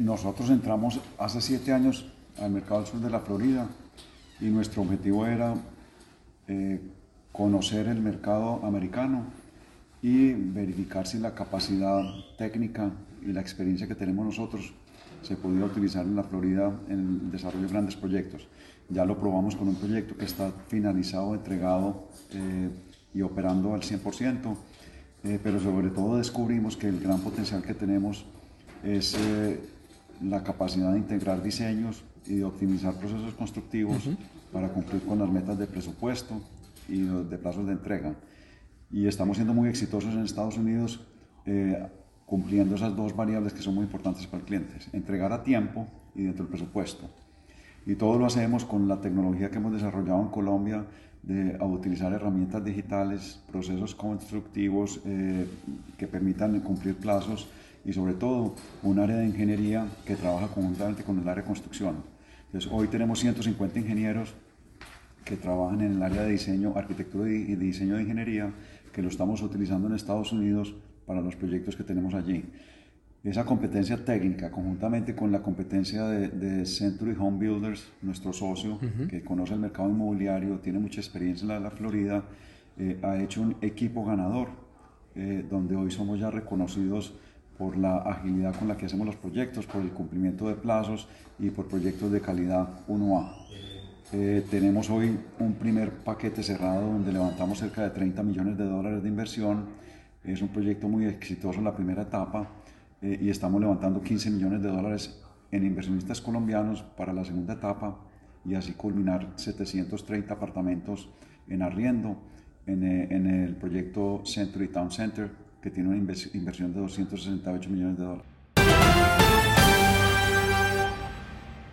nosotros entramos hace siete años al mercado del sur de la Florida y nuestro objetivo era eh, conocer el mercado americano y verificar si la capacidad técnica y la experiencia que tenemos nosotros se podía utilizar en la Florida en el desarrollo de grandes proyectos. Ya lo probamos con un proyecto que está finalizado, entregado eh, y operando al 100%, eh, pero sobre todo descubrimos que el gran potencial que tenemos es eh, la capacidad de integrar diseños y de optimizar procesos constructivos para cumplir con las metas de presupuesto y de plazos de entrega. Y estamos siendo muy exitosos en Estados Unidos cumpliendo esas dos variables que son muy importantes para el cliente, entregar a tiempo y dentro del presupuesto. Y todo lo hacemos con la tecnología que hemos desarrollado en Colombia de utilizar herramientas digitales, procesos constructivos eh, que permitan cumplir plazos y sobre todo un área de ingeniería que trabaja conjuntamente con el área de construcción. Entonces, hoy tenemos 150 ingenieros que trabajan en el área de diseño, arquitectura y diseño de ingeniería, que lo estamos utilizando en Estados Unidos para los proyectos que tenemos allí. Esa competencia técnica, conjuntamente con la competencia de, Century Home Builders, nuestro socio, que conoce el mercado inmobiliario, tiene mucha experiencia en la, la Florida, eh, ha hecho un equipo ganador, eh, donde hoy somos ya reconocidos por la agilidad con la que hacemos los proyectos, por el cumplimiento de plazos y por proyectos de calidad 1A. Eh, tenemos hoy un primer paquete cerrado donde levantamos cerca de 30 millones de dólares de inversión es un proyecto muy exitoso en la primera etapa eh, y estamos levantando 15 millones de dólares en inversionistas colombianos para la segunda etapa y así culminar 730 apartamentos en arriendo en, eh, en el proyecto Century Town Center que tiene una inversión de 268 millones de dólares.